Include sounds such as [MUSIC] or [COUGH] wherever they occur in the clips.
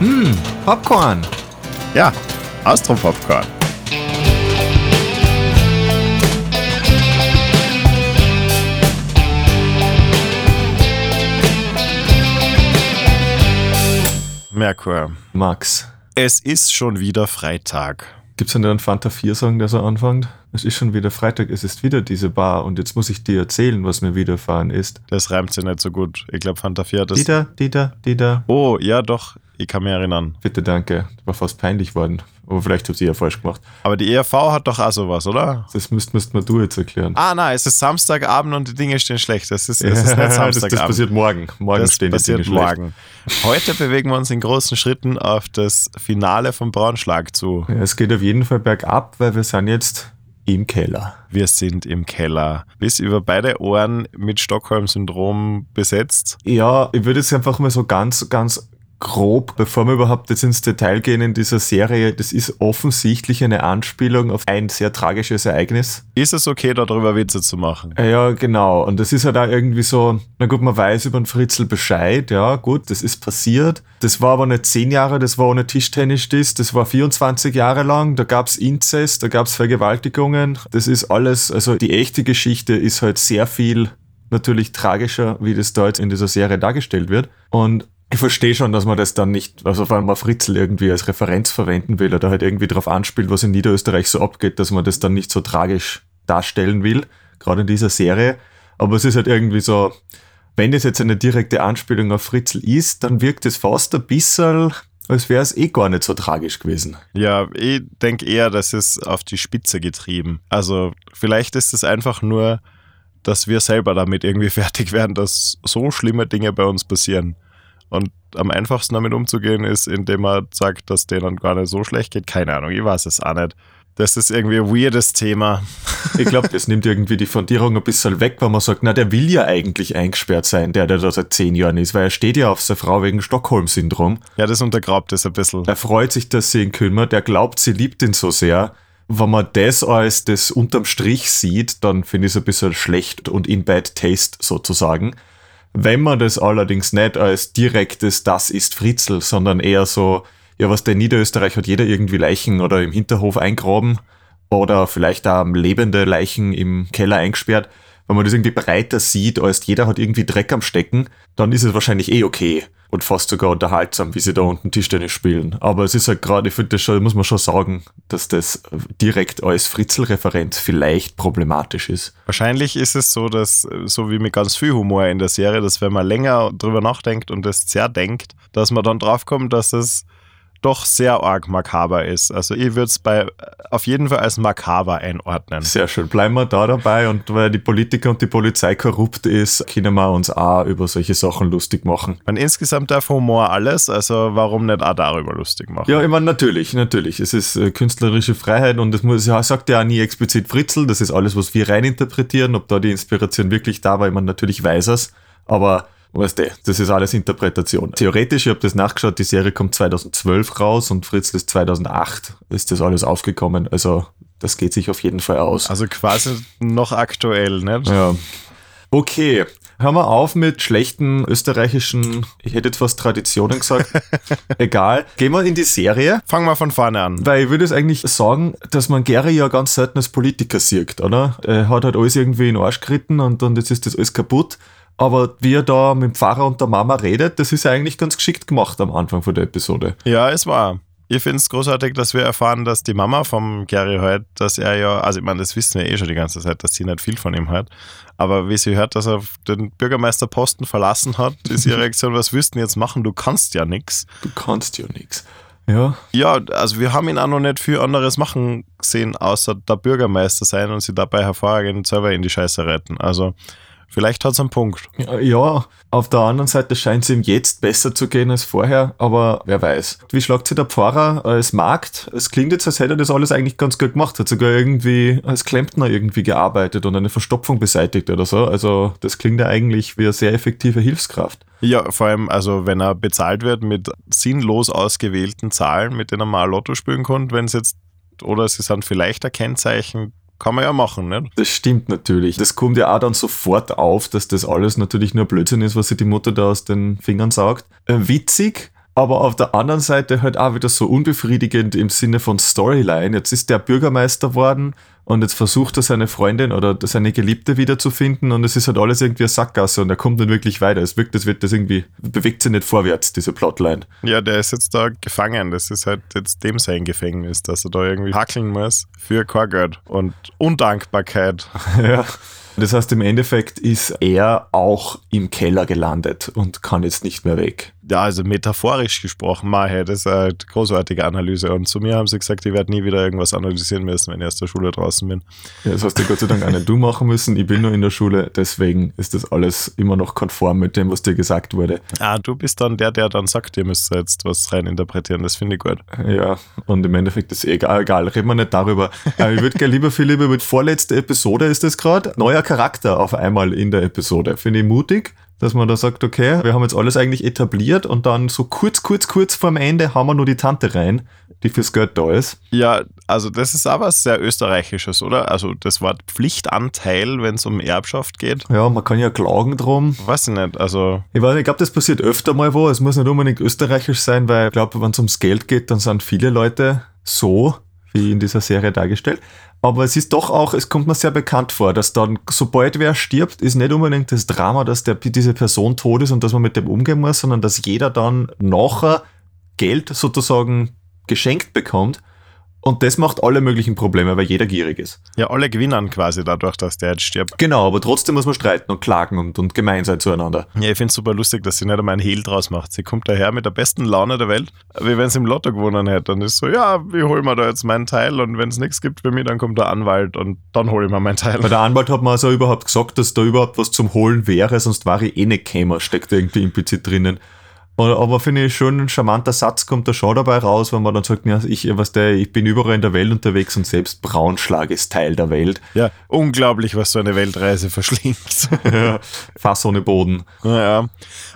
Hm, Popcorn. Ja, Austro-Popcorn. Merkur. Max. Es ist schon wieder Freitag. Gibt es denn einen Fanta 4-Song, der so anfängt? Es ist schon wieder Freitag, es ist wieder diese Bar und jetzt muss ich dir erzählen, was mir widerfahren ist. Das reimt sich nicht so gut. Ich glaube, Fanta 4 hat das. Dieter, Dieter, Dieter. Oh, ja, doch. Ich kann mich erinnern. Bitte danke. War fast peinlich worden. Aber vielleicht habt ihr ja falsch gemacht. Aber die ERV hat doch auch sowas, oder? Das müsst, müsst mal du jetzt erklären. Ah, nein, es ist Samstagabend und die Dinge stehen schlecht. Es ist, es ist [LAUGHS] nicht das, Samstagabend. das passiert morgen. Morgen Das stehen die Dinge schlecht. morgen. Heute bewegen wir uns in großen Schritten auf das Finale von Braunschlag zu. Ja, es geht auf jeden Fall bergab, weil wir sind jetzt im Keller. Wir sind im Keller. Bis über beide Ohren mit Stockholm-Syndrom besetzt. Ja, ich würde jetzt einfach mal so ganz, ganz grob, bevor wir überhaupt jetzt ins Detail gehen in dieser Serie, das ist offensichtlich eine Anspielung auf ein sehr tragisches Ereignis. Ist es okay, darüber Witze zu machen? Äh, Ja, genau. Und das ist halt auch irgendwie so, na gut, man weiß über den Fritzl Bescheid, ja, gut, das ist passiert. Das war aber nicht zehn Jahre, das war ohne Tischtennis, das war 24 Jahre lang, da gab's Inzest, da gab's Vergewaltigungen. Das ist alles, also die echte Geschichte ist halt sehr viel natürlich tragischer, wie das da jetzt in dieser Serie dargestellt wird. Und ich verstehe schon, dass man das dann nicht, also vor allem mal Fritzl irgendwie als Referenz verwenden will oder halt irgendwie darauf anspielt, was in Niederösterreich so abgeht, dass man das dann nicht so tragisch darstellen will, gerade in dieser Serie. Aber es ist halt irgendwie so, wenn das jetzt eine direkte Anspielung auf Fritzl ist, dann wirkt es fast ein bisschen, als wäre es eh gar nicht so tragisch gewesen. Ja, ich denke eher, das ist auf die Spitze getrieben. Also vielleicht ist es einfach nur, dass wir selber damit irgendwie [LAUGHS] fertig werden, dass so schlimme Dinge bei uns passieren. Und am einfachsten damit umzugehen ist, indem man sagt, dass denen gar nicht so schlecht geht. Keine Ahnung, ich weiß es auch nicht. Das ist irgendwie ein weirdes Thema. Ich glaube, das nimmt irgendwie die Fundierung ein bisschen weg, weil man sagt, na, der will ja eigentlich eingesperrt sein, der, der da seit zehn Jahren ist, weil er steht ja auf seine Frau wegen Stockholm-Syndrom. Ja, das untergrabt es ein bisschen. Er freut sich, dass sie ihn kümmert, er glaubt, sie liebt ihn so sehr. Wenn man das als das unterm Strich sieht, dann finde ich es ein bisschen schlecht und in bad taste sozusagen. Wenn man das allerdings nicht als direktes Das ist Fritzl, sondern eher so, ja, was der Niederösterreich hat jeder irgendwie Leichen oder im Hinterhof eingraben oder vielleicht auch lebende Leichen im Keller eingesperrt. Wenn man das irgendwie breiter sieht, als jeder hat irgendwie Dreck am Stecken, dann ist es wahrscheinlich eh okay und fast sogar unterhaltsam, wie sie da unten Tischtennis spielen. Aber es ist halt gerade, ich finde das schon, muss man schon sagen, dass das direkt als Fritzl-Referenz vielleicht problematisch ist. Wahrscheinlich ist es so, dass, so wie mit ganz viel Humor in der Serie, dass wenn man länger drüber nachdenkt und es sehr denkt, dass man dann draufkommt, dass es doch sehr arg makaber ist. Also ich würde es bei auf jeden Fall als makaber einordnen. Sehr schön. Bleiben wir da dabei und weil die Politiker und die Polizei korrupt ist, können wir uns auch über solche Sachen lustig machen. Und insgesamt darf Humor alles, also warum nicht auch darüber lustig machen? Ja, ich meine, natürlich, natürlich. Es ist äh, künstlerische Freiheit und das muss, ja, sagt ja auch nie explizit Fritzl, das ist alles, was wir reininterpretieren. Ob da die Inspiration wirklich da war, ich meine, natürlich weiß es, aber weißt du, das ist alles Interpretation. Theoretisch, ich habe das nachgeschaut, die Serie kommt 2012 raus und Fritzl ist 2008, ist das alles aufgekommen. Also das geht sich auf jeden Fall aus. Also quasi noch aktuell, nicht? Ja. Okay, hören wir auf mit schlechten österreichischen, ich hätte jetzt fast Traditionen gesagt. [LAUGHS] Egal. Gehen wir in die Serie. Fangen wir von vorne an. Weil ich würde es eigentlich sagen, dass man Gary ja ganz selten als Politiker sieht, oder? Er hat halt alles irgendwie in den Arsch geritten und, und jetzt ist das alles kaputt. Aber wie er da mit dem Pfarrer und der Mama redet, das ist ja eigentlich ganz geschickt gemacht am Anfang von der Episode. Ja, es war. Ich finde es großartig, dass wir erfahren, dass die Mama vom Gary hört, dass er ja, also ich meine, das wissen wir eh schon die ganze Zeit, dass sie nicht viel von ihm hört. Aber wie sie hört, dass er den Bürgermeisterposten verlassen hat, ist ihre [LAUGHS] Reaktion, was willst du denn jetzt machen? Du kannst ja nichts. Du kannst ja nichts. Ja. Ja, also wir haben ihn auch noch nicht viel anderes machen sehen, außer der Bürgermeister sein und sie dabei hervorragend selber in die Scheiße retten. Also vielleicht hat es einen Punkt. Ja, auf der anderen Seite scheint es ihm jetzt besser zu gehen als vorher, aber wer weiß. Wie schlagt sich der Pfarrer als Markt? Es klingt jetzt, als hätte er das alles eigentlich ganz gut gemacht, hat sogar irgendwie als Klempner irgendwie gearbeitet und eine Verstopfung beseitigt oder so. Also das klingt ja eigentlich wie eine sehr effektive Hilfskraft. Ja, vor allem, also wenn er bezahlt wird mit sinnlos ausgewählten Zahlen, mit denen er mal Lotto spielen kann, wenn es jetzt, oder sie sind vielleicht ein Kennzeichen, kann man ja machen, nicht? Das stimmt natürlich. Das kommt ja auch dann sofort auf, dass das alles natürlich nur Blödsinn ist, was sich die Mutter da aus den Fingern saugt. Äh, witzig, aber auf der anderen Seite halt auch wieder so unbefriedigend im Sinne von Storyline. Jetzt ist der Bürgermeister worden und jetzt versucht er seine Freundin oder seine Geliebte wiederzufinden und es ist halt alles irgendwie eine Sackgasse und er kommt nicht wirklich weiter. Es wirkt, als wird das irgendwie, bewegt sich nicht vorwärts, diese Plotline. Ja, der ist jetzt da gefangen. Das ist halt jetzt dem sein Gefängnis, dass er da irgendwie hackeln muss für Korgeld und Undankbarkeit. [LAUGHS] ja. Das heißt, im Endeffekt ist er auch im Keller gelandet und kann jetzt nicht mehr weg. Ja, also metaphorisch gesprochen, Mahe, das ist eine großartige Analyse. Und zu mir haben sie gesagt, ich werde nie wieder irgendwas analysieren müssen, wenn ich aus der Schule draußen bin. Ja, das hast du Gott sei Dank auch nicht du machen müssen. Ich bin nur in der Schule, deswegen ist das alles immer noch konform mit dem, was dir gesagt wurde. Ah, du bist dann der, der dann sagt, ihr müsst jetzt was reininterpretieren. Das finde ich gut. Ja, und im Endeffekt ist eh egal, egal. Reden wir nicht darüber. Äh, ich würde gerne lieber viel lieber mit vorletzte Episode ist das gerade. Neuer Charakter auf einmal in der Episode. Finde ich mutig dass man da sagt, okay, wir haben jetzt alles eigentlich etabliert und dann so kurz, kurz, kurz vorm Ende haben wir nur die Tante rein, die fürs Geld da ist. Ja, also das ist aber sehr österreichisches, oder? Also das Wort Pflichtanteil, wenn es um Erbschaft geht. Ja, man kann ja klagen drum. Weiß ich nicht, also... Ich weiß nicht, ich glaube, das passiert öfter mal wo. Es muss nicht unbedingt österreichisch sein, weil ich glaube, wenn es ums Geld geht, dann sind viele Leute so, wie in dieser Serie dargestellt. Aber es ist doch auch, es kommt mir sehr bekannt vor, dass dann, sobald wer stirbt, ist nicht unbedingt das Drama, dass der, diese Person tot ist und dass man mit dem umgehen muss, sondern dass jeder dann nachher Geld sozusagen geschenkt bekommt und das macht alle möglichen Probleme, weil jeder gierig ist. Ja, alle gewinnen quasi dadurch, dass der jetzt stirbt. Genau, aber trotzdem muss man streiten und klagen und, und gemein sein zueinander. Ja, ich finde es super lustig, dass sie nicht einmal einen Hehl draus macht. Sie kommt daher mit der besten Laune der Welt, wie wenn sie im Lotto gewonnen hätte. Dann ist so, ja, wie holen wir da jetzt meinen Teil? Und wenn es nichts gibt für mich, dann kommt der Anwalt und dann hole ich mir meinen Teil. Bei der Anwalt hat man also überhaupt gesagt, dass da überhaupt was zum Holen wäre, sonst war ich eh nicht gekommen, steckt irgendwie implizit drinnen. Aber finde ich schon ein charmanter Satz kommt da schon dabei raus, wenn man dann sagt, ja, ich, was der, ich bin überall in der Welt unterwegs und selbst Braunschlag ist Teil der Welt. Ja, unglaublich, was so eine Weltreise [LAUGHS] verschlingt. ja, Fass ohne Boden. Ja.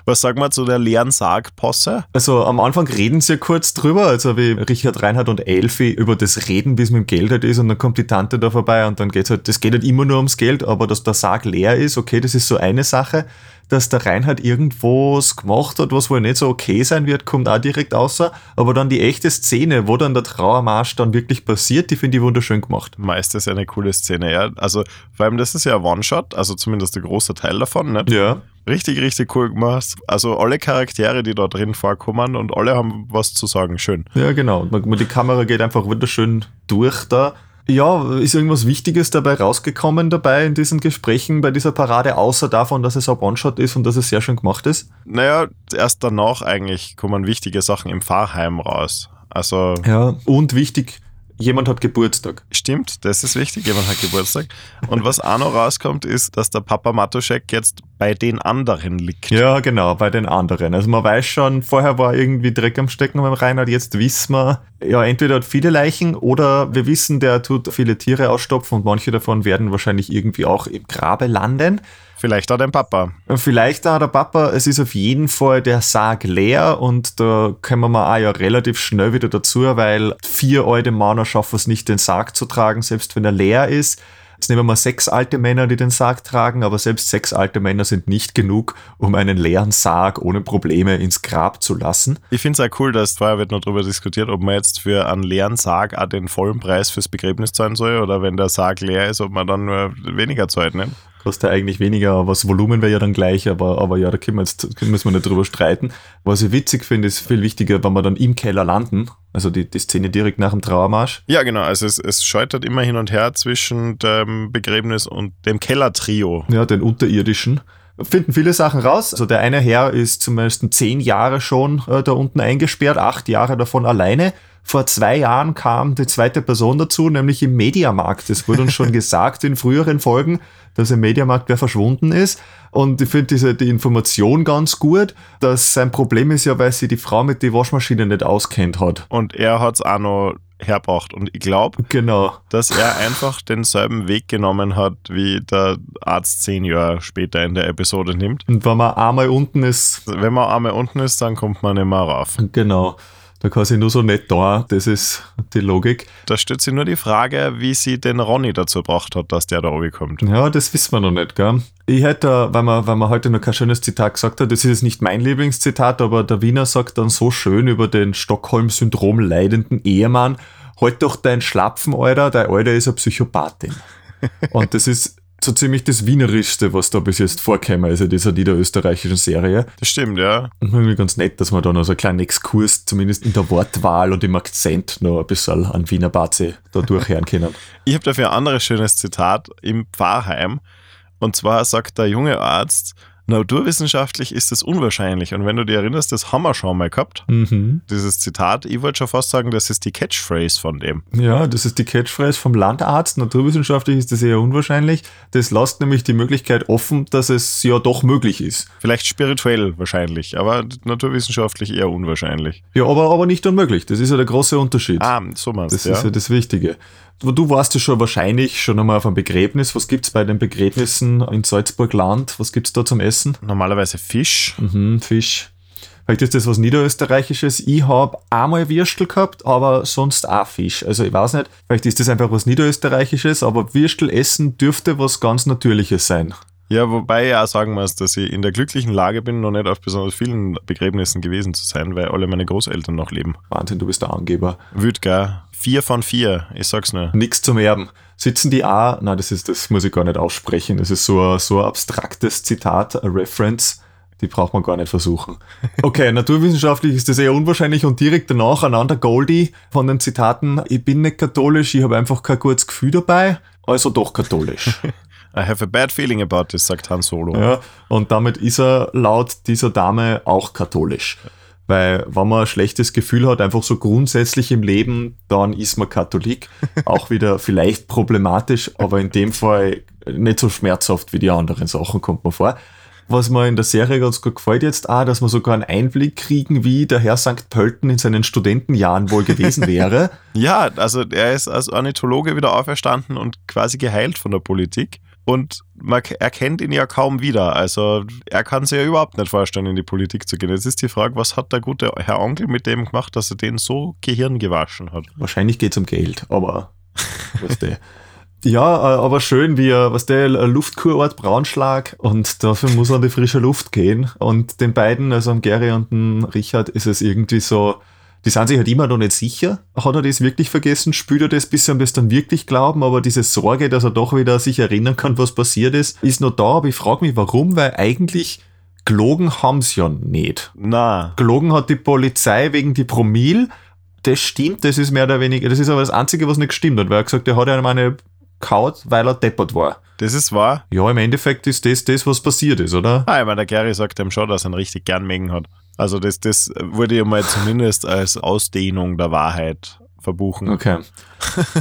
Was sagen wir zu der leeren Sargposse? Also am Anfang reden sie ja kurz drüber, also wie Richard Reinhardt und Elfi über das Reden, bis mit dem Geld halt ist und dann kommt die Tante da vorbei und dann geht's halt, das geht halt immer nur ums Geld, aber dass der Sarg leer ist, okay, das ist so eine Sache dass der Reinhard irgendwo was gemacht hat, was wohl nicht so okay sein wird, kommt auch direkt außer. Aber dann die echte Szene, wo dann der Trauermarsch dann wirklich passiert, die finde ich wunderschön gemacht. Meistens eine coole Szene, ja. Also, vor allem, das ist ja ein One-Shot, also zumindest ein großer Teil davon, nicht? Ja. Richtig, richtig cool gemacht. Also alle Charaktere, die da drin vorkommen und alle haben was zu sagen. Schön. Ja, genau. Die Kamera geht einfach wunderschön durch da. Ja, ist irgendwas Wichtiges dabei rausgekommen dabei in diesen Gesprächen bei dieser Parade, außer davon, dass es ein One-Shot ist und dass es sehr schön gemacht ist? Naja, erst danach eigentlich kommen wichtige Sachen im Fahrheim raus. Also. Ja, und wichtig, jemand hat Geburtstag. Stimmt, das ist wichtig, jemand hat Geburtstag. Und was auch noch rauskommt, ist, dass der Papa Matuschek jetzt bei den anderen liegt. Ja, genau, bei den anderen. Also man weiß schon, vorher war irgendwie Dreck am Stecken beim Reinhard, jetzt wissen wir, ja, entweder hat viele Leichen oder wir wissen, der tut viele Tiere ausstopfen und manche davon werden wahrscheinlich irgendwie auch im Grabe landen. Vielleicht auch dein Papa. Vielleicht auch der Papa. Es ist auf jeden Fall der Sarg leer und da kommen wir auch ja relativ schnell wieder dazu, weil vier alte Männer schaffen es nicht, den Sarg zu tragen, selbst wenn er leer ist. Jetzt nehmen wir mal sechs alte Männer, die den Sarg tragen, aber selbst sechs alte Männer sind nicht genug, um einen leeren Sarg ohne Probleme ins Grab zu lassen. Ich finde es auch cool, dass vorher wird noch darüber diskutiert, ob man jetzt für einen leeren Sarg auch den vollen Preis fürs Begräbnis zahlen soll oder wenn der Sarg leer ist, ob man dann nur weniger zahlt. Ne? Kostet eigentlich weniger, aber das Volumen wäre ja dann gleich, aber, aber ja, da können wir jetzt, müssen wir nicht drüber streiten. Was ich witzig finde, ist viel wichtiger, wenn wir dann im Keller landen, also die, die Szene direkt nach dem Trauermarsch. Ja, genau, also es, es scheitert immer hin und her zwischen dem Begräbnis und dem Kellertrio. Ja, den unterirdischen finden viele Sachen raus. Also der eine Herr ist zum Beispiel zehn Jahre schon äh, da unten eingesperrt, acht Jahre davon alleine. Vor zwei Jahren kam die zweite Person dazu, nämlich im Mediamarkt. Es wurde uns schon [LAUGHS] gesagt in früheren Folgen, dass im Mediamarkt wer verschwunden ist. Und ich finde diese die Information ganz gut, dass sein Problem ist ja, weil sie die Frau mit der Waschmaschine nicht auskennt hat. Und er hat es auch noch herbracht. Und ich glaube, genau. dass er einfach denselben Weg genommen hat, wie der Arzt zehn Jahre später in der Episode nimmt. Und wenn man einmal unten ist. Wenn man einmal unten ist, dann kommt man nicht mehr rauf. Genau. Da kann sie nur so nett da, das ist die Logik. Da stellt sich nur die Frage, wie sie den Ronny dazu gebracht hat, dass der da oben kommt. Ja, das wissen wir noch nicht, gell? Ich hätte, weil man, weil man heute noch kein schönes Zitat gesagt hat, das ist jetzt nicht mein Lieblingszitat, aber der Wiener sagt dann so schön über den Stockholm-Syndrom leidenden Ehemann, halt doch dein Schlapfen, Alter, dein Alter ist eine Psychopathin. [LAUGHS] Und das ist so ziemlich das Wienerischste, was da bis jetzt vorkäme, also dieser niederösterreichischen Serie. Das stimmt, ja. Und irgendwie ganz nett, dass man da noch so einen kleinen Exkurs, zumindest in der Wortwahl und im Akzent, noch ein bisschen an Wiener Baze da durchhören können. [LAUGHS] Ich habe dafür ein anderes schönes Zitat im Pfarrheim. Und zwar sagt der junge Arzt, Naturwissenschaftlich ist es unwahrscheinlich. Und wenn du dir erinnerst, das haben wir schon mal gehabt. Mhm. Dieses Zitat, ich wollte schon fast sagen, das ist die Catchphrase von dem. Ja, das ist die Catchphrase vom Landarzt. Naturwissenschaftlich ist das eher unwahrscheinlich. Das lässt nämlich die Möglichkeit offen, dass es ja doch möglich ist. Vielleicht spirituell wahrscheinlich, aber naturwissenschaftlich eher unwahrscheinlich. Ja, aber, aber nicht unmöglich. Das ist ja der große Unterschied. Ah, so meinst Das ja. ist ja das Wichtige. Du warst ja schon wahrscheinlich schon einmal auf einem Begräbnis. Was gibt's bei den Begräbnissen in Salzburg-Land? Was gibt's da zum Essen? Normalerweise Fisch. Mhm, Fisch. Vielleicht ist das was Niederösterreichisches. Ich habe einmal Würstel gehabt, aber sonst auch Fisch. Also ich weiß nicht, vielleicht ist das einfach was Niederösterreichisches, aber Würstel essen dürfte was ganz Natürliches sein. Ja, wobei ich auch sagen muss, dass ich in der glücklichen Lage bin, noch nicht auf besonders vielen Begräbnissen gewesen zu sein, weil alle meine Großeltern noch leben. Wahnsinn, du bist der Angeber. Wütger, vier von vier, ich sag's nur. Nix zum Erben. Sitzen die auch, nein, das ist, das muss ich gar nicht aussprechen. Das ist so ein, so ein abstraktes Zitat, ein Reference. Die braucht man gar nicht versuchen. [LAUGHS] Okay, naturwissenschaftlich ist das eher unwahrscheinlich und direkt danach einander Goldie von den Zitaten. Ich bin nicht katholisch, ich habe einfach kein gutes Gefühl dabei, also doch katholisch. [LAUGHS] I have a bad feeling about this, sagt Han Solo. Ja, und damit ist er laut dieser Dame auch katholisch. Weil, wenn man ein schlechtes Gefühl hat, einfach so grundsätzlich im Leben, dann ist man Katholik. [LAUGHS] Auch wieder vielleicht problematisch, aber in dem Fall nicht so schmerzhaft wie die anderen Sachen, kommt mir vor. Was mir in der Serie ganz gut gefällt jetzt auch, dass wir sogar einen Einblick kriegen, wie der Herr St. Pölten in seinen Studentenjahren wohl gewesen wäre. [LAUGHS] Ja, also er ist als Ornithologe wieder auferstanden und quasi geheilt von der Politik. Und man erkennt ihn ja kaum wieder. Also er kann sich ja überhaupt nicht vorstellen, in die Politik zu gehen. Jetzt ist die Frage, was hat der gute Herr Onkel mit dem gemacht, dass er den so Gehirn gewaschen hat? Wahrscheinlich geht's um Geld, aber [LAUGHS] was der. Ja, äh, aber schön, wie er, was der ein Luftkurort Braunschlag und dafür muss er an die frische Luft gehen. Und den beiden, also am Gary und dem Richard, ist es irgendwie so, die sind sich halt immer noch nicht sicher. Hat er das wirklich vergessen? Spürt er das, bis sie ihm das dann wirklich glauben? Aber diese Sorge, dass er doch wieder sich erinnern kann, was passiert ist, ist noch da. Aber ich frage mich, warum? Weil eigentlich gelogen haben's ja nicht. Na, Gelogen hat die Polizei wegen die Promille. Das stimmt, das ist mehr oder weniger, das ist aber das Einzige, was nicht gestimmt hat, weil er gesagt, er hat einem eine kaut, weil er deppert war. das ist wahr. Ja, im Endeffekt ist das das, was passiert ist, oder? Ah, ich meine, der Gary sagt ihm schon, dass er ihn richtig gern mengen hat. Also das, das wurde ja mal zumindest als Ausdehnung der Wahrheit verbuchen. Okay.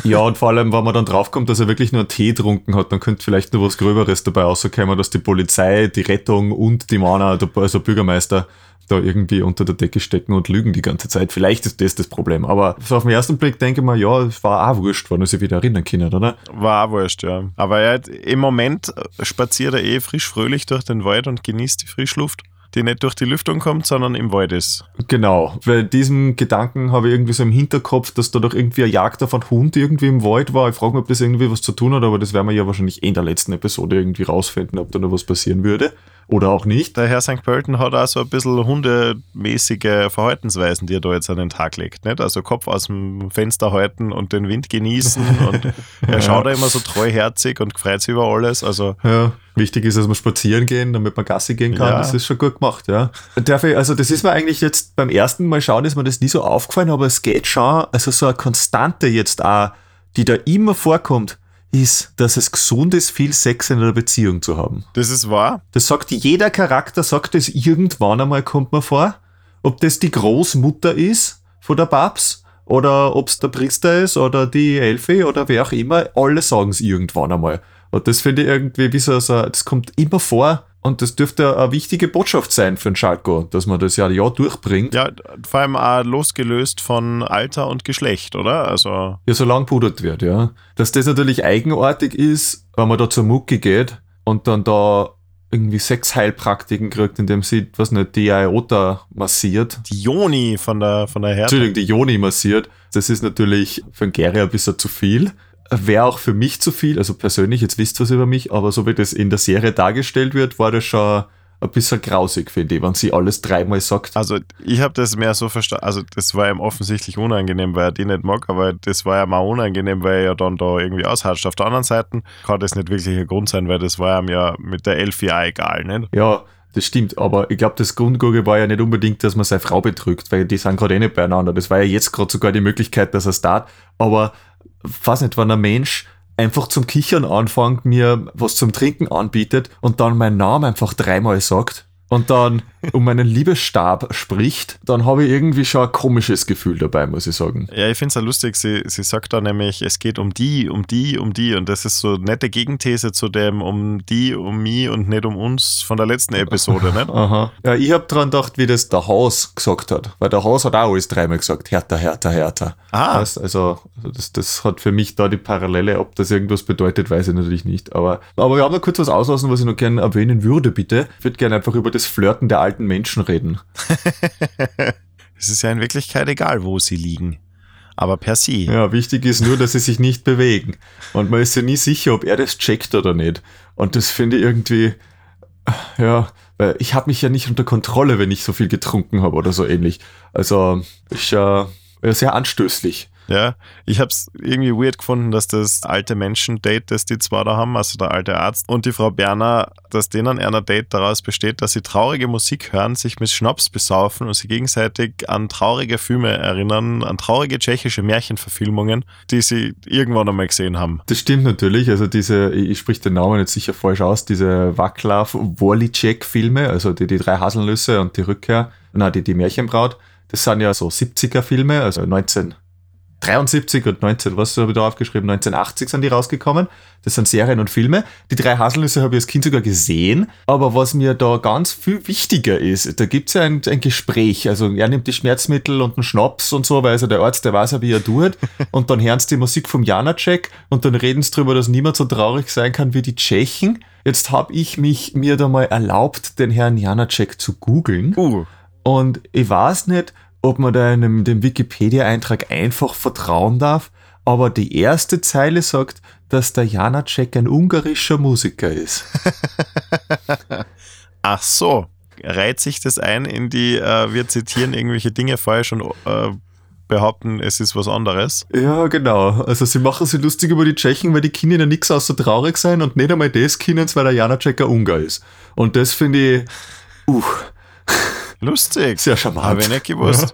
Ja, und vor allem, wenn man dann draufkommt, dass er wirklich nur einen Tee getrunken hat, dann könnte vielleicht nur was Gröberes dabei rauskommen, dass die Polizei, die Rettung und die Mana, der- also Bürgermeister, da irgendwie unter der Decke stecken und lügen die ganze Zeit. Vielleicht ist das das Problem. Aber so auf den ersten Blick denke ich mir, ja, es war auch wurscht, wenn er sich wieder erinnern können, oder? War auch wurscht, ja. Aber er hat, im Moment spaziert er eh frisch fröhlich durch den Wald und genießt die Frischluft, die nicht durch die Lüftung kommt, sondern im Wald ist. Genau, weil diesen Gedanken habe ich irgendwie so im Hinterkopf, dass da doch irgendwie eine Jagd auf einen Hund irgendwie im Wald war. Ich frage mich, ob das irgendwie was zu tun hat, aber das werden wir ja wahrscheinlich eh in der letzten Episode irgendwie rausfinden, ob da noch was passieren würde. Oder auch nicht. Der Herr St. Pölten hat auch so ein bisschen hundemäßige Verhaltensweisen, die er da jetzt an den Tag legt. Nicht? Also Kopf aus dem Fenster halten und den Wind genießen [LAUGHS] und er schaut da immer so treuherzig und freut sich über alles. Also Ja, wichtig ist, dass wir spazieren gehen, damit man Gassi gehen kann. Ja. Das ist schon gut gemacht, ja. Darf ich, also das ist mir eigentlich jetzt beim ersten Mal schauen, ist mir das nie so aufgefallen, aber es geht schon, also so eine Konstante jetzt auch, die da immer vorkommt, ist, dass es gesund ist, viel Sex in einer Beziehung zu haben. das ist wahr. Das sagt jeder Charakter, sagt es irgendwann einmal, kommt mir vor. Ob das die Großmutter ist von der Babs oder ob es der Priester ist oder die Elfe oder wer auch immer, alle sagen es irgendwann einmal. Und das finde ich irgendwie wie so, so, das kommt immer vor und das dürfte eine wichtige Botschaft sein für den Schalko, dass man das ja ja durchbringt. Ja, vor allem auch losgelöst von Alter und Geschlecht, oder? Also Ja, solange pudert wird, ja. Dass das natürlich eigenartig ist, wenn man da zur Mucki geht und dann da irgendwie Sexheilpraktiken kriegt, indem sie, was nicht, die Iota massiert. Die Joni von der, von der Hertha. Entschuldigung, die Joni massiert. Das ist natürlich für einen Gary ein bisschen zu viel. Wäre auch für mich zu viel, also persönlich, jetzt wisst ihr was über mich, aber so wie das in der Serie dargestellt wird, war das schon ein bisschen grausig, finde ich, wenn sie alles dreimal sagt. Also ich habe das mehr so verstanden, also das war ihm offensichtlich unangenehm, weil er die nicht mag, aber das war ihm auch unangenehm, weil er ja dann da irgendwie aushatscht. Auf der anderen Seite kann das nicht wirklich ein Grund sein, weil das war ihm ja mit der Elf ja egal, nicht? Ja, das stimmt, aber ich glaube, das Grundgurke war ja nicht unbedingt, dass man seine Frau betrügt, weil die sind gerade eh nicht beieinander. Das war ja jetzt gerade sogar die Möglichkeit, dass er es tat. Aber, weiß nicht, wenn ein Mensch einfach zum Kichern anfängt, mir was zum Trinken anbietet und dann meinen Namen einfach dreimal sagt und dann um meinen Liebesstab spricht, dann habe ich irgendwie schon ein komisches Gefühl dabei, muss ich sagen. Ja, ich finde es ja lustig, sie, sie sagt da nämlich, es geht um die, um die, um die und das ist so eine nette Gegenthese zu dem um die, um mich und nicht um uns von der letzten Episode, nicht? [LAUGHS] Aha. Ja, ich habe dran gedacht, wie das der Haus gesagt hat, weil der Haus hat auch alles dreimal gesagt, härter, härter, härter. Ah. Weißt, also das, das hat für mich da die Parallele, ob das irgendwas bedeutet, weiß ich natürlich nicht, aber, aber wir haben noch kurz was auslassen, was ich noch gerne erwähnen würde, bitte. Ich würde gerne einfach über das Flirten der alten Menschen reden. [LAUGHS] es ist ja in Wirklichkeit egal, wo sie liegen. Aber per se. Ja, wichtig ist nur, dass sie sich nicht bewegen. Und man ist ja nie sicher, ob er das checkt oder nicht. Und das finde ich irgendwie, ja, weil ich habe mich ja nicht unter Kontrolle, wenn ich so viel getrunken habe oder so ähnlich. Also ist ja sehr anstößlich. Ja, ich habe es irgendwie weird gefunden, dass das alte Menschen-Date, das die zwei da haben, also der alte Arzt und die Frau Berner, dass denen einer Date daraus besteht, dass sie traurige Musik hören, sich mit Schnaps besaufen und sie gegenseitig an traurige Filme erinnern, an traurige tschechische Märchenverfilmungen, die sie irgendwann einmal gesehen haben. Das stimmt natürlich. Also diese, ich sprich den Namen jetzt sicher falsch aus, diese Waclav Worlicek-Filme, also die, die drei Haselnüsse und die Rückkehr, na, die, die Märchenbraut, das sind ja so 70er-Filme, also 19 73 und 19, was habe ich da aufgeschrieben? 1980 sind die rausgekommen. Das sind Serien und Filme. Die drei Haselnüsse habe ich als Kind sogar gesehen. Aber was mir da ganz viel wichtiger ist, da gibt's ja ein, ein Gespräch. Also er nimmt die Schmerzmittel und einen Schnaps und so, weil also der Arzt, der weiß ja, wie er tut. [LAUGHS] Und dann hören sie die Musik vom Janacek und dann reden sie drüber, dass niemand so traurig sein kann wie die Tschechen. Jetzt habe ich mich mir da mal erlaubt, den Herrn Janacek zu googeln. Uh. Und ich weiß nicht, ob man da einem, dem Wikipedia-Eintrag einfach vertrauen darf, aber die erste Zeile sagt, dass der Janacek ein ungarischer Musiker ist. [LAUGHS] Ach so, reiht sich das ein in die, äh, wir zitieren irgendwelche Dinge falsch und äh, behaupten, es ist was anderes? Ja, genau. Also sie machen sich lustig über die Tschechen, weil die Kinder ja nichts außer traurig sein und nicht einmal das können, weil der Janacek ein Ungar ist. Und das finde ich, uh, Lustig. Sehr charmant. Habe ich nicht gewusst.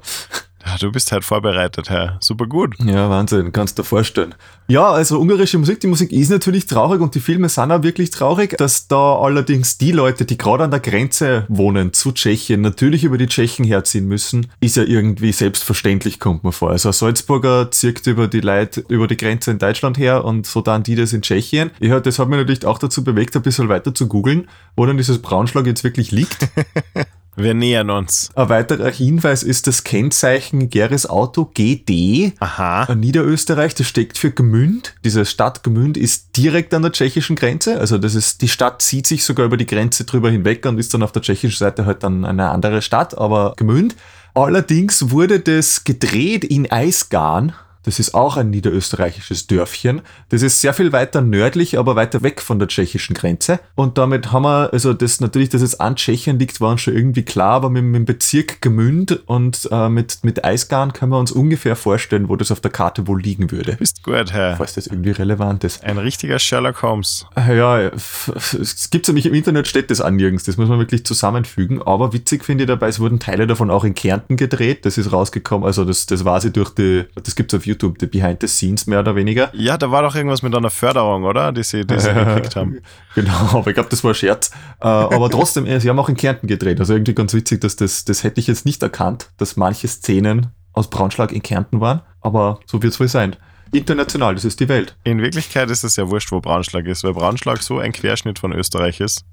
Ja. ja. du bist halt vorbereitet, Herr. Super gut. Ja, Wahnsinn, kannst du dir vorstellen. Ja, also ungarische Musik, die Musik ist natürlich traurig und die Filme sind auch wirklich traurig, dass da allerdings die Leute, die gerade an der Grenze wohnen zu Tschechien, natürlich über die Tschechen herziehen müssen, ist ja irgendwie selbstverständlich, kommt mir vor. Also ein Salzburger zirkt über die Leute über die Grenze in Deutschland her und so dann die das in Tschechien. Ja, das hat mich natürlich auch dazu bewegt, ein bisschen weiter zu googeln, wo dann dieses Braunschlag jetzt wirklich liegt. [LAUGHS] Wir nähern uns. Ein weiterer Hinweis ist das Kennzeichen Geres Auto GD. Aha. Niederösterreich, das steckt für Gmünd. Diese Stadt Gmünd ist direkt an der tschechischen Grenze. Also das ist, die Stadt zieht sich sogar über die Grenze drüber hinweg und ist dann auf der tschechischen Seite halt dann eine andere Stadt, aber Gmünd. Allerdings wurde das gedreht in Eisgarn das ist auch ein niederösterreichisches Dörfchen. Das ist sehr viel weiter nördlich, aber weiter weg von der tschechischen Grenze. Und damit haben wir, also das natürlich, dass es an Tschechien liegt, war uns schon irgendwie klar, aber mit, mit dem Bezirk Gemünd und äh, mit, mit Eisgarn können wir uns ungefähr vorstellen, wo das auf der Karte wohl liegen würde. Bist gut, Herr. Falls das irgendwie relevant ist. Ein richtiger Sherlock Holmes. Ja, es gibt nämlich im Internet steht das an nirgends. Das muss man wirklich zusammenfügen. Aber witzig finde ich dabei, es wurden Teile davon auch in Kärnten gedreht. Das ist rausgekommen. Also das, das war sie durch die, das gibt's auf YouTube YouTube, die Behind the Scenes mehr oder weniger. Ja, da war doch irgendwas mit einer Förderung, oder? Die sie, die sie gekriegt haben. [LAUGHS] Genau, aber ich glaube, das war ein Scherz. Äh, aber trotzdem, äh, sie haben auch in Kärnten gedreht. Also irgendwie ganz witzig, dass das, das hätte ich jetzt nicht erkannt, dass manche Szenen aus Braunschlag in Kärnten waren. Aber so wird es wohl sein. International, das ist die Welt. In Wirklichkeit ist es ja wurscht, wo Braunschlag ist, weil Braunschlag so ein Querschnitt von Österreich ist.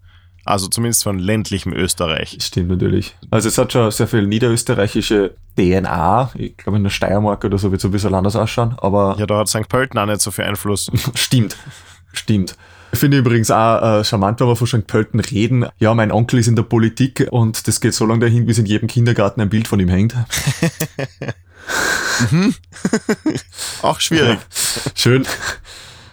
Also zumindest von ländlichem Österreich. Stimmt natürlich. Also es hat schon sehr viel niederösterreichische DNA. Ich glaube in der Steiermark oder so wird es ein bisschen anders ausschauen. Aber ja, da hat St. Pölten auch nicht so viel Einfluss. [LAUGHS] Stimmt. Stimmt. Finde ich übrigens auch äh, charmant, wenn wir von St. Pölten reden. Ja, mein Onkel ist in der Politik und das geht so lange dahin, bis in jedem Kindergarten ein Bild von ihm hängt. mhm. [LAUGHS] Auch schwierig. [LAUGHS] Schön.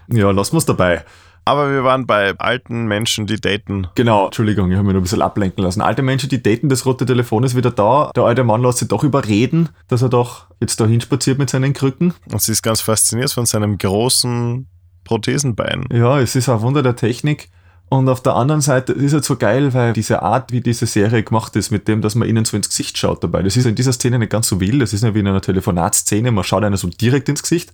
Ja, lassen wir es dabei. Aber wir waren bei alten Menschen, die daten. Genau, Entschuldigung, ich habe mich noch ein bisschen ablenken lassen. Alte Menschen, die daten, das rote Telefon ist wieder da. Der alte Mann lässt sich doch überreden, dass er doch jetzt da hinspaziert mit seinen Krücken. Und sie ist ganz fasziniert von seinem großen Prothesenbein. Ja, es ist ein Wunder der Technik. Und auf der anderen Seite ist es so geil, weil diese Art, wie diese Serie gemacht ist, mit dem, dass man ihnen so ins Gesicht schaut dabei, das ist in dieser Szene nicht ganz so wild. Das ist nicht wie in einer Telefonatszene, man schaut einer so direkt ins Gesicht,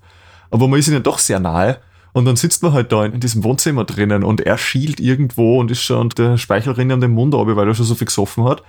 aber man ist ihnen doch sehr nahe. Und dann sitzt man halt da in diesem Wohnzimmer drinnen und er schielt irgendwo und ist schon der Speichel rinnt an den Mund ab, weil er schon so viel gesoffen hat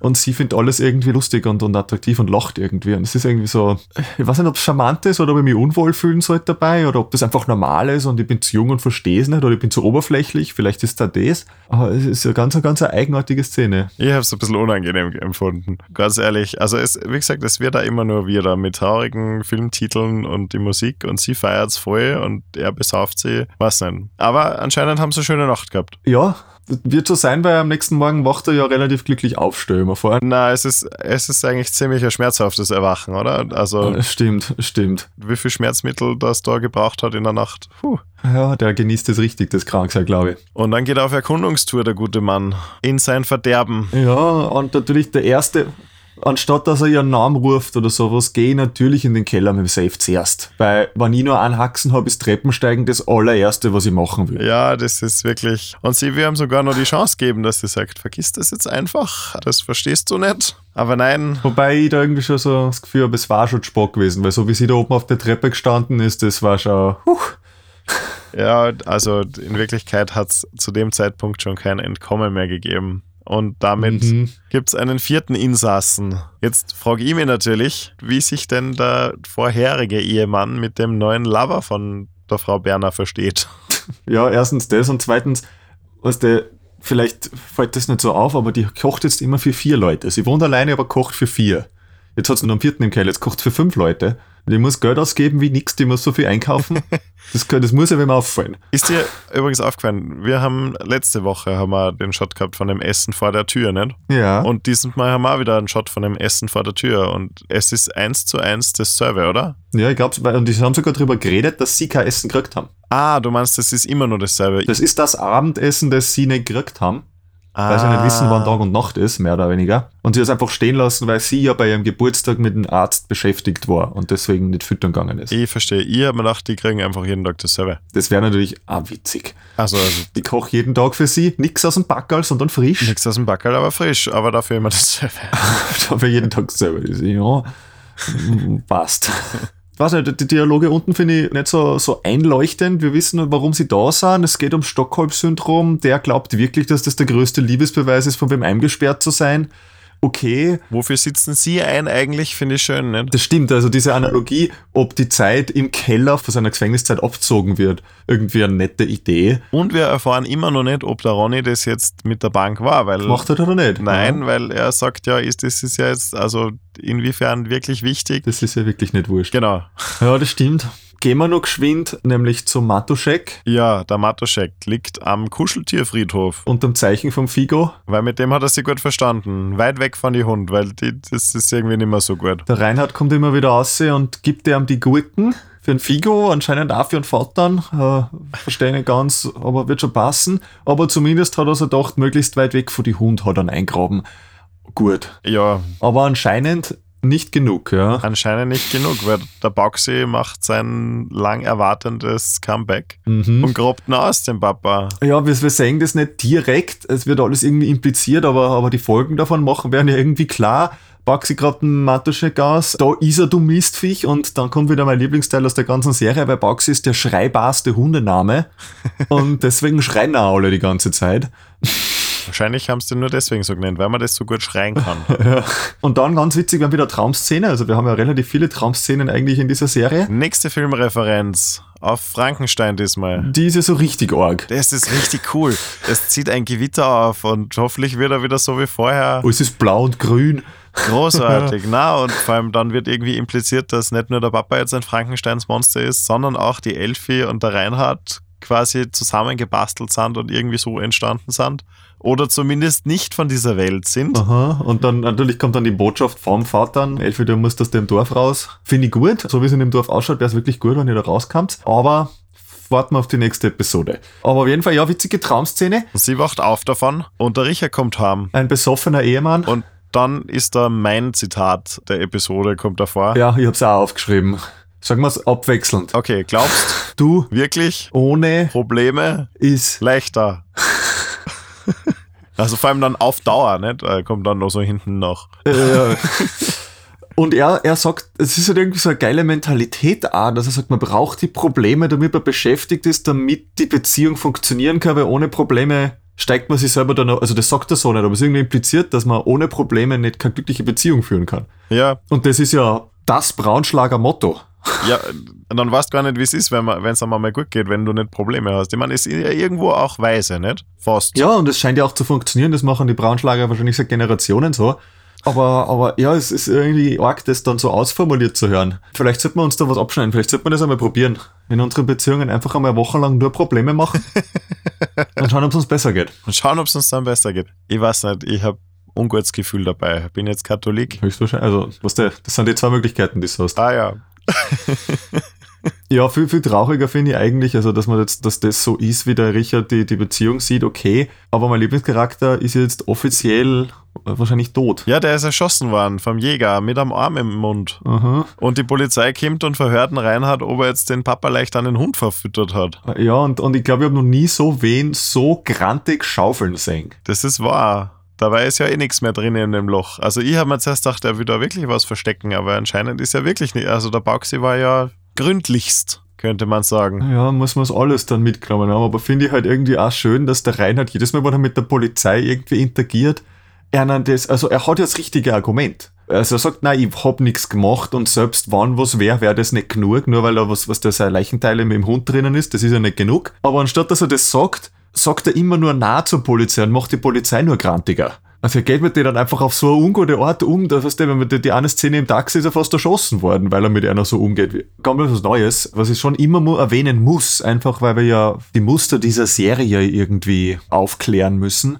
und sie findet alles irgendwie lustig und, und attraktiv und lacht irgendwie. Und es ist irgendwie so, ich weiß nicht, ob es charmant ist oder ob ich mich unwohl fühlen sollte dabei oder ob das einfach normal ist und ich bin zu jung und verstehe es nicht oder ich bin zu oberflächlich, vielleicht ist da das. Aber es ist eine ganz, ganz eine eigenartige Szene. Ich habe es ein bisschen unangenehm empfunden, ganz ehrlich. Also es, wie gesagt, es wird da immer nur wieder mit traurigen Filmtiteln und die Musik und sie feiert es voll und er besauft sie, was nicht. Aber anscheinend haben sie eine schöne Nacht gehabt. Ja, wird so sein, weil am nächsten Morgen wacht er ja relativ glücklich auf, stell mir vor. Na, es ist, es ist eigentlich ziemlich ein schmerzhaftes Erwachen, oder? Also. Stimmt, stimmt. Wie viel Schmerzmittel das da gebraucht hat in der Nacht. Puh. Ja, der genießt es richtig, das Kranksein, glaube ich. Und dann geht er auf Erkundungstour, der gute Mann. In sein Verderben. Ja, und natürlich der erste, anstatt dass er ihren Namen ruft oder sowas, gehe ich natürlich in den Keller mit dem Safe zuerst. Weil, wenn ich nur einen Haxen habe, ist Treppensteigen das allererste, was ich machen will. Ja, das ist wirklich. Und sie, wir haben sogar noch die Chance gegeben, dass sie sagt, vergiss das jetzt einfach, das verstehst du nicht. Aber nein. Wobei ich da irgendwie schon so das Gefühl habe, es war schon Spock gewesen, weil so wie sie da oben auf der Treppe gestanden ist, das war schon. Huh. Ja, also in Wirklichkeit hat es zu dem Zeitpunkt schon kein Entkommen mehr gegeben. Und damit mhm. gibt es einen vierten Insassen. Jetzt frage ich mich natürlich, wie sich denn der vorherige Ehemann mit dem neuen Lover von der Frau Berner versteht. [LAUGHS] Ja, erstens das und zweitens, was der, vielleicht fällt das nicht so auf, aber die kocht jetzt immer für vier Leute. Sie wohnt alleine, aber kocht für vier. Jetzt hat sie noch einen vierten im Keller, jetzt kocht für fünf Leute. Die muss Geld ausgeben wie nix, die muss so viel einkaufen. [LAUGHS] Das, das muss ja wem auffallen. Ist dir übrigens aufgefallen, wir haben letzte Woche haben wir den Shot gehabt von dem Essen vor der Tür, nicht? Ja. Und diesen Mal haben wir auch wieder einen Shot von dem Essen vor der Tür. Und es ist eins zu eins das Server, oder? Ja, ich glaube, und die haben sogar darüber geredet, dass sie kein Essen gekriegt haben. Ah, du meinst, das ist immer nur dasselbe. Das ist das Abendessen, das sie nicht gekriegt haben. Ah. Weil sie nicht wissen, wann Tag und Nacht ist, mehr oder weniger. Und sie hat es einfach stehen lassen, weil sie ja bei ihrem Geburtstag mit dem Arzt beschäftigt war und deswegen nicht füttern gegangen ist. Ich verstehe. Ich habe mir gedacht, die kriegen einfach jeden Tag dasselbe. Das wäre natürlich auch witzig. Also, also ich koche jeden Tag für sie, nichts aus dem Backerl, sondern frisch. Nichts aus dem Backerl, aber frisch, aber dafür immer dasselbe. [LAUGHS] dafür jeden Tag dasselbe. Ja, [LAUGHS] passt weiß nicht, die Dialoge unten finde ich nicht so, so einleuchtend. Wir wissen, warum sie da sind. Es geht um Stockholm-Syndrom. Der glaubt wirklich, dass das der größte Liebesbeweis ist, von wem eingesperrt zu sein okay. Wofür sitzen Sie ein eigentlich, finde ich schön. Nicht? Das stimmt, also diese Analogie, ob die Zeit im Keller von seiner Gefängniszeit abgezogen wird, irgendwie eine nette Idee. Und wir erfahren immer noch nicht, ob der Ronny das jetzt mit der Bank war, weil... Macht er oder nicht? Nein, ja. weil er sagt ja, ist, das ist ja jetzt, also inwiefern wirklich wichtig. Das ist ja wirklich nicht wurscht. Genau. Ja, das stimmt. Gehen wir noch geschwind, nämlich zum Matuschek. Ja, der Matuschek liegt am Kuscheltierfriedhof. Unterm Zeichen vom Figo. Weil mit dem hat er sich gut verstanden. Weit weg von die Hund, weil die, das ist irgendwie nicht mehr so gut. Der Reinhard kommt immer wieder raus und gibt ihm die Gurken für ein Figo, anscheinend auch für einen Vater. Äh, verstehe nicht ganz, aber wird schon passen. Aber zumindest hat er sich gedacht, möglichst weit weg von die Hund hat er eingraben. Gut. Ja. Aber anscheinend nicht genug, ja. Anscheinend nicht genug, weil der Bauxi macht sein lang erwartendes Comeback mhm. und grobt ihn aus, den Papa. Ja, wir, wir sehen das nicht direkt, es wird alles irgendwie impliziert, aber, aber die Folgen davon machen werden ja irgendwie klar. Baxi grabt einen Matuschek aus, da ist er, du Mistviech, und dann kommt wieder mein Lieblingsteil aus der ganzen Serie, weil Baxi ist der schreibarste Hundename [LAUGHS] und deswegen schreien auch alle die ganze Zeit. Wahrscheinlich haben sie den nur deswegen so genannt, weil man das so gut schreien kann. [LAUGHS] ja. Und dann ganz witzig, wir haben wieder Traumszene. Also wir haben ja relativ viele Traumszenen eigentlich in dieser Serie. Nächste Filmreferenz auf Frankenstein diesmal. Die ist ja so richtig arg. Das ist richtig cool. Es zieht ein Gewitter auf und hoffentlich wird er wieder so wie vorher. Oh, es ist blau und grün. Großartig, [LAUGHS] na und vor allem dann wird irgendwie impliziert, dass nicht nur der Papa jetzt ein Frankensteins Monster ist, sondern auch die Elfie und der Reinhard quasi zusammengebastelt sind und irgendwie so entstanden sind. Oder zumindest nicht von dieser Welt sind. Aha. Und dann natürlich kommt dann die Botschaft vom Vater, Elfi, du musst aus dem Dorf raus. Finde ich gut. So wie es in dem Dorf ausschaut, wäre es wirklich gut, wenn ihr da rauskommt. Aber warten wir auf die nächste Episode. Aber auf jeden Fall, ja, witzige Traumszene. Sie wacht auf davon und der Richard kommt heim. Ein besoffener Ehemann. Und dann ist da mein Zitat der Episode, kommt davor. ja, ich hab's auch aufgeschrieben. Sagen wir es abwechselnd. Okay, glaubst Du wirklich ohne Probleme ist leichter? Also vor allem dann auf Dauer, nicht? Äh, Kommt dann noch so hinten noch. Äh, [LAUGHS] und er, er sagt, es ist halt irgendwie so eine geile Mentalität auch, dass er sagt, man braucht die Probleme, damit man beschäftigt ist, damit die Beziehung funktionieren kann, weil ohne Probleme steigt man sich selber dann, also das sagt er so nicht, aber es ist irgendwie impliziert, dass man ohne Probleme nicht keine glückliche Beziehung führen kann. Ja, Und das ist ja das Braunschlager Motto. Ja, dann weißt du gar nicht, wie es ist, wenn es einem mal gut geht, wenn du nicht Probleme hast. Ich meine, ist ja irgendwo auch weise, nicht? Fast. Ja, und es scheint ja auch zu funktionieren, das machen die Braunschlager wahrscheinlich seit Generationen so. Aber, aber ja, es ist irgendwie arg, das dann so ausformuliert zu hören. Vielleicht sollte man uns da was abschneiden, vielleicht sollte man das einmal probieren. In unseren Beziehungen einfach einmal wochenlang nur Probleme machen [LAUGHS] und schauen, ob es uns besser geht. Und schauen, ob es uns dann besser geht. Ich weiß nicht, ich habe ungutes Gefühl dabei. Ich bin jetzt Katholik. Höchstwahrscheinlich, also, was der, das sind die zwei Möglichkeiten, die du hast. Ah ja. [LAUGHS] Ja, viel, viel trauriger finde ich eigentlich, also, dass man jetzt, dass das so ist, wie der Richard die, die Beziehung sieht, okay. Aber mein Lieblingscharakter ist jetzt offiziell äh, wahrscheinlich tot. Ja, der ist erschossen worden vom Jäger mit einem Arm im Mund. Aha. Und die Polizei kommt und verhört den Reinhard, ob er jetzt den Papa leicht an den Hund verfüttert hat. Ja, und, und ich glaube, ich habe noch nie so wen so grantig schaufeln sehen. Das ist wahr. Dabei ist ja eh nichts mehr drin in dem Loch. Also ich habe mir zuerst gedacht, er will da wirklich was verstecken, aber anscheinend ist ja wirklich nicht. Also der Bauxi war ja gründlichst, könnte man sagen. Ja, muss man es alles dann mitgenommen haben. Aber finde ich halt irgendwie auch schön, dass der Reinhard jedes Mal, wenn er mit der Polizei irgendwie interagiert, er das, also er hat ja das richtige Argument. Also er sagt, nein, ich hab nichts gemacht und selbst wann was wäre, wäre das nicht genug, nur weil er was, was da Leichenteile mit dem Hund drinnen ist, das ist ja nicht genug. Aber anstatt dass er das sagt, sagt er immer nur nah zur Polizei und macht die Polizei nur grantiger. Also er geht mit denen dann einfach auf so eine ungute Art um, da weißt du, wenn man die, die eine Szene im Taxi ist er fast erschossen worden, weil er mit einer so umgeht. Ganz was Neues, was ich schon immer mu- erwähnen muss, einfach weil wir ja die Muster dieser Serie irgendwie aufklären müssen,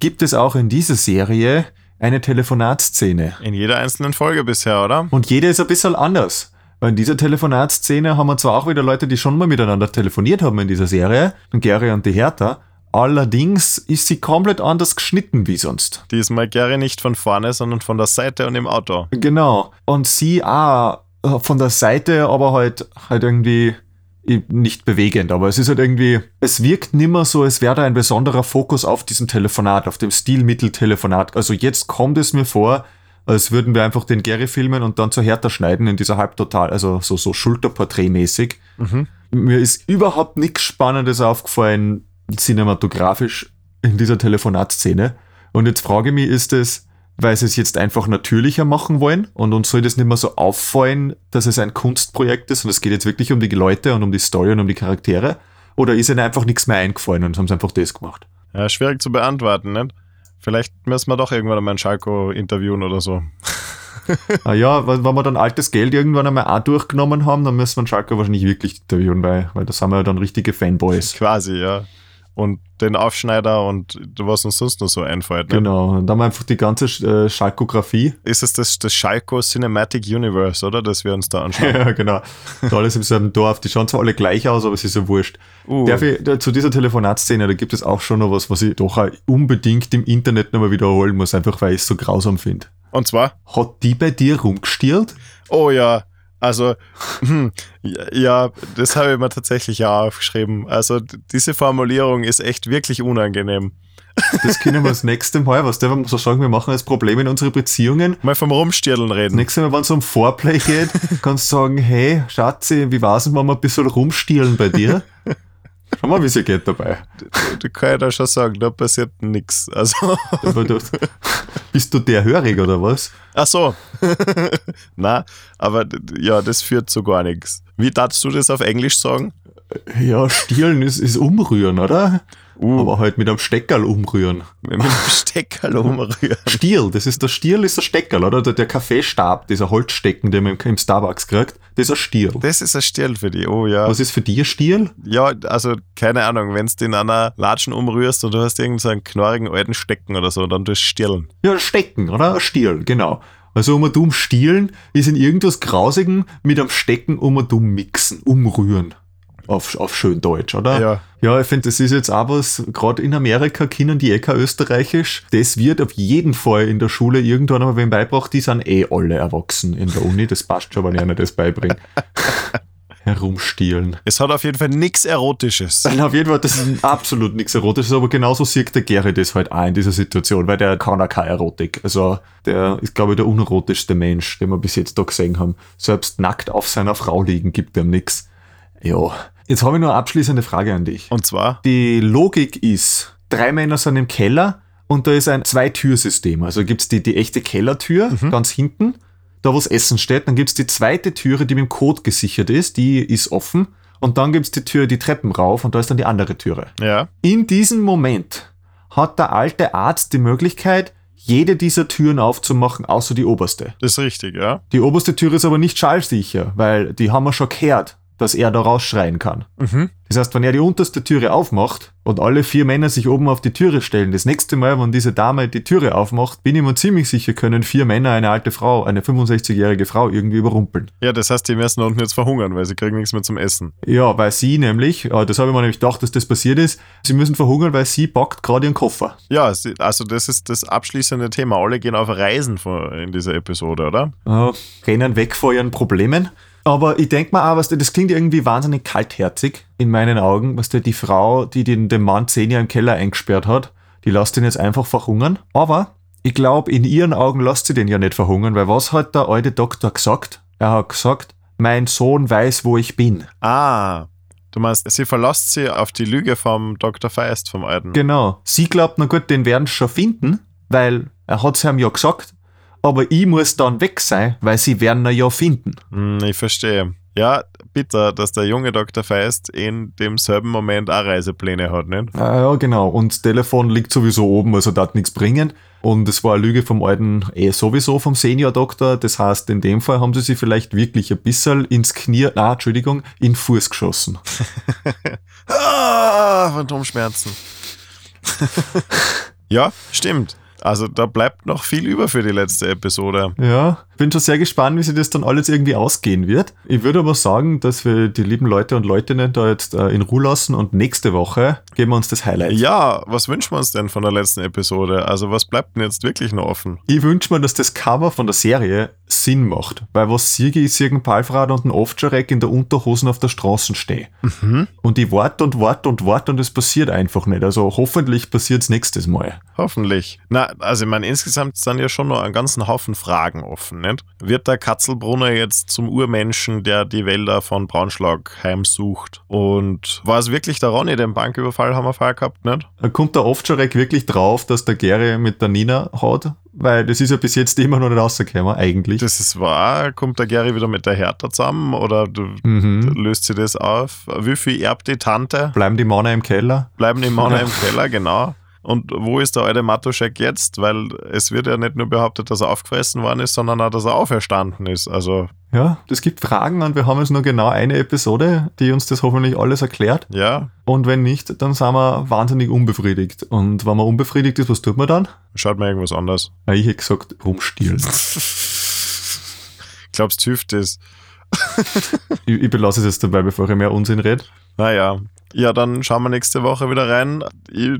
gibt es auch in dieser Serie eine Telefonatszene. In jeder einzelnen Folge bisher, oder? Und jede ist ein bisschen anders. Weil in dieser Telefonatszene haben wir zwar auch wieder Leute, die schon mal miteinander telefoniert haben in dieser Serie, den Gary und die Hertha, allerdings ist sie komplett anders geschnitten wie sonst. Diesmal Gary nicht von vorne, sondern von der Seite und im Auto. Genau. Und sie auch äh, von der Seite, aber halt, halt irgendwie nicht bewegend. Aber es ist halt irgendwie, es wirkt nimmer so, als wäre da ein besonderer Fokus auf diesem Telefonat, auf dem Stilmitteltelefonat. Also jetzt kommt es mir vor, als würden wir einfach den Gary filmen und dann zur Hertha schneiden in dieser Halbtotal, also so, so Schulterporträtmäßig. Mir ist überhaupt nichts Spannendes aufgefallen, cinematografisch in dieser Telefonatszene. Und jetzt frage ich mich, ist es, weil sie es jetzt einfach natürlicher machen wollen und uns soll das nicht mehr so auffallen, dass es ein Kunstprojekt ist und es geht jetzt wirklich um die Leute und um die Story und um die Charaktere? Oder ist ihnen einfach nichts mehr eingefallen und haben sie einfach das gemacht? Ja, schwierig zu beantworten, nicht? Vielleicht müssen wir doch irgendwann einmal einen Schalko interviewen oder so. [LAUGHS] ah ja, wenn, wir dann altes Geld irgendwann einmal auch durchgenommen haben, dann müssen wir Schalke wahrscheinlich wirklich interviewen, weil, weil da sind wir ja dann richtige Fanboys. Quasi, ja. Und den Aufschneider und was uns sonst noch so einfällt. Ne? Genau, und dann haben wir einfach die ganze äh, Schalkografie. Ist es das, das Schalko Cinematic Universe, oder? Das wir uns da anschauen. [LAUGHS] Ja, genau. Und alles im selben Dorf. Die schauen zwar alle gleich aus, aber es ist ja wurscht. Uh. Darf ich, da, zu dieser Telefonatszene, da gibt es auch schon noch was, was ich doch auch unbedingt im Internet nochmal wiederholen muss, einfach weil ich es so grausam finde. Und zwar? Hat die bei dir rumgestiert? Oh ja, also, hm, ja, das habe ich mir tatsächlich ja aufgeschrieben. Also, diese Formulierung ist echt wirklich unangenehm. Das können wir das nächste Mal, was der so sagen, wir machen als Problem in unsere Beziehungen. Mal vom Rumstirdeln Das reden. nächste Mal, wenn es um Foreplay geht, [LAUGHS] kannst du sagen, hey, Schatzi, wie war's denn, wenn wir ein bisschen rumstielen bei dir? Schau mal, wie es ihr geht dabei. Du kann ja da schon sagen, da passiert nichts. Also, du, [LAUGHS] bist du der hörig oder was? ach so. [LAUGHS] Na, aber ja, das führt zu gar nichts. Wie darfst du das auf Englisch sagen? Ja, stielen ist, ist umrühren, oder? Uh. aber halt mit einem Steckerl umrühren. Mit dem Steckerl umrühren. Stiel, das ist der Stiel, ist der Steckerl, oder? Der, der Kaffeestab, dieser Holzstecken, den man im, im Starbucks kriegt, das ist ein Stiel. Das ist ein Stirn für die. Oh ja. Was ist für dich ein Stiel? Ja, also keine Ahnung, wenn du in einer Latschen umrührst und du hast irgendeinen so einen knorrigen alten Stecken oder so, dann tust du stirlen. Ja, Stecken, oder? Ein Stiel, genau. Also um und um stielen ist in irgendwas Grausigen mit einem Stecken um und um mixen, umrühren. Auf, auf schön Deutsch, oder? Ja. Ja, ich finde, das ist jetzt auch was, gerade in Amerika kennen die kein Österreichisch. Das wird auf jeden Fall in der Schule irgendwann einmal wen beibracht, die sind eh alle erwachsen in der Uni. Das passt schon, wenn ich einer das beibringe. [LAUGHS] Herumstielen. Es hat auf jeden Fall nichts Erotisches. [LAUGHS] Nein, auf jeden Fall, das ist absolut nichts Erotisches, aber genauso sieht der Gary das halt auch in dieser Situation, weil der kann auch keine Erotik. Also der ist, glaube ich, der unerotischste Mensch, den wir bis jetzt da gesehen haben. Selbst nackt auf seiner Frau liegen gibt ihm nichts. Ja. Jetzt habe ich noch eine abschließende Frage an dich. Und zwar, Die Logik ist, drei Männer sind im Keller und da ist ein Zwei-Tür-System. Also gibt's die, die echte Kellertür ganz hinten, da wo das Essen steht. Dann gibt's die zweite Türe, die mit dem Code gesichert ist, die ist offen. Und dann gibt's die Tür, die Treppen rauf und da ist dann die andere Türe. ja, In diesem Moment hat der alte Arzt die Möglichkeit, jede dieser Türen aufzumachen, außer die oberste. das ist richtig, ja. Die oberste Tür ist aber nicht schallsicher, weil die haben wir schon gehört, dass er da rausschreien kann. Mhm. Das heißt, wenn er die unterste Türe aufmacht und alle vier Männer sich oben auf die Türe stellen, das nächste Mal, wenn diese Dame die Türe aufmacht, bin ich mir ziemlich sicher, können vier Männer eine alte Frau, eine 65-jährige Frau irgendwie überrumpeln. Ja, das heißt, die müssen unten jetzt verhungern, weil sie kriegen nichts mehr zum Essen. Ja, weil sie nämlich, äh, das habe ich mir nämlich gedacht, dass das passiert ist, sie müssen verhungern, weil sie packt gerade ihren Koffer. Ja, also das ist das abschließende Thema. Alle gehen auf Reisen in dieser Episode, oder? äh, rennen weg vor ihren Problemen. Aber ich denke mal auch, was das klingt irgendwie wahnsinnig kaltherzig in meinen Augen, was die Frau, die den, den Mann zehn Jahre im Keller eingesperrt hat, die lässt ihn jetzt einfach verhungern. Aber ich glaube, in ihren Augen lässt sie den ja nicht verhungern, weil was hat der alte Doktor gesagt? Er hat gesagt, mein Sohn weiß, wo ich bin. Ah, du meinst, sie verlässt sie auf die Lüge vom Dr. Feist, vom Alten. Genau. Sie glaubt, na gut, den werden sie schon finden, weil er hat's ihm ja gesagt. Aber ich muss dann weg sein, weil sie werden ihn ja finden. Hm, ich verstehe. Ja, bitter, dass der junge Dr. Feist in demselben Moment auch Reisepläne hat, nicht? Ah, ja, genau. Und das Telefon liegt sowieso oben, also das nichts bringen. Und es war eine Lüge vom alten, eh sowieso vom Senior-Doktor. Das heißt, in dem Fall haben sie sich vielleicht wirklich ein bisschen ins Knie, na, Entschuldigung, in den Fuß geschossen. [LAUGHS] Ah, Phantomschmerzen. [LAUGHS] ja, stimmt. Also da bleibt noch viel über für die letzte Episode. Ja, bin schon sehr gespannt, wie sich das dann alles irgendwie ausgehen wird. Ich würde aber sagen, dass wir die lieben Leute und Leutinnen da jetzt äh, in Ruhe lassen und nächste Woche geben wir uns das Highlight. Ja, was wünschen wir uns denn von der letzten Episode? Also was bleibt denn jetzt wirklich noch offen? Ich wünsche mir, dass das Cover von der Serie Sinn macht. Weil was siege sehe einen Palfrad und einen Ovtcharek in der Unterhosen auf der Straße stehen. Und ich warte und warte und warte und es passiert einfach nicht. Also hoffentlich passiert es nächstes Mal. Hoffentlich. Na, also ich meine, insgesamt sind ja schon noch einen ganzen Haufen Fragen offen, nicht? Wird der Katzelbrunner jetzt zum Urmenschen, der die Wälder von Braunschlag heimsucht? Und war es wirklich der Ronny, den Banküberfall haben wir vorher gehabt, nicht? Da kommt der Ovtcharek wirklich drauf, dass der Gary mit der Nina hat. Weil das ist ja bis jetzt immer noch nicht rausgekommen, eigentlich. Das ist wahr. Kommt der Gary wieder mit der Hertha zusammen oder Mhm. löst sie das auf? Wie viel erbt die Tante? Bleiben die Männer im Keller? Bleiben die Männer im [LAUGHS] Keller, genau. Und wo ist der alte Matuschek jetzt? Weil es wird ja nicht nur behauptet, dass er aufgefressen worden ist, sondern auch, dass er auferstanden ist. Also, Ja, es gibt Fragen und wir haben jetzt nur genau eine Episode, die uns das hoffentlich alles erklärt. ja, Und wenn nicht, dann sind wir wahnsinnig unbefriedigt. Und wenn man unbefriedigt ist, was tut man dann? schaut mal irgendwas anders. Ja, ich hätte gesagt, rumstielen. [LAUGHS] Glaubst du, hilft das? [LAUGHS] ich, ich belasse es jetzt dabei, bevor ich mehr Unsinn rede. Naja. Ja, dann schauen wir nächste Woche wieder rein. Ich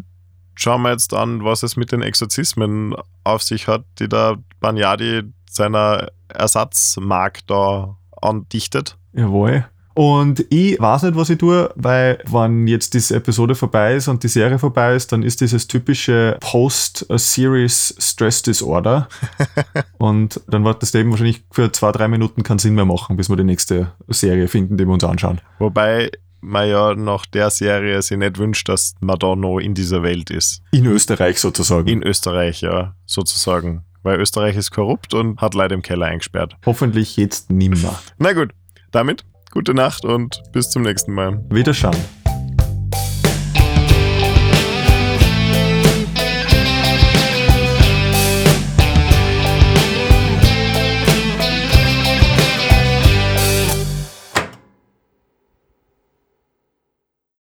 schauen wir jetzt an, was es mit den Exorzismen auf sich hat, die der Banyadi seiner Ersatzmark da andichtet. Jawohl. Und ich weiß nicht, was ich tue, weil wenn jetzt diese Episode vorbei ist und die Serie vorbei ist, dann ist dieses typische Post-Series Stress Disorder. [LAUGHS] und dann wird das eben wahrscheinlich für zwei, drei Minuten keinen Sinn mehr machen, bis wir die nächste Serie finden, die wir uns anschauen. Wobei man ja nach der Serie sich nicht wünscht, dass man da noch in dieser Welt ist. In Österreich sozusagen. In Österreich, ja, sozusagen. Weil Österreich ist korrupt und hat Leute im Keller eingesperrt. Hoffentlich jetzt nimmer. Na gut, damit gute Nacht und bis zum nächsten Mal. Wiederschauen.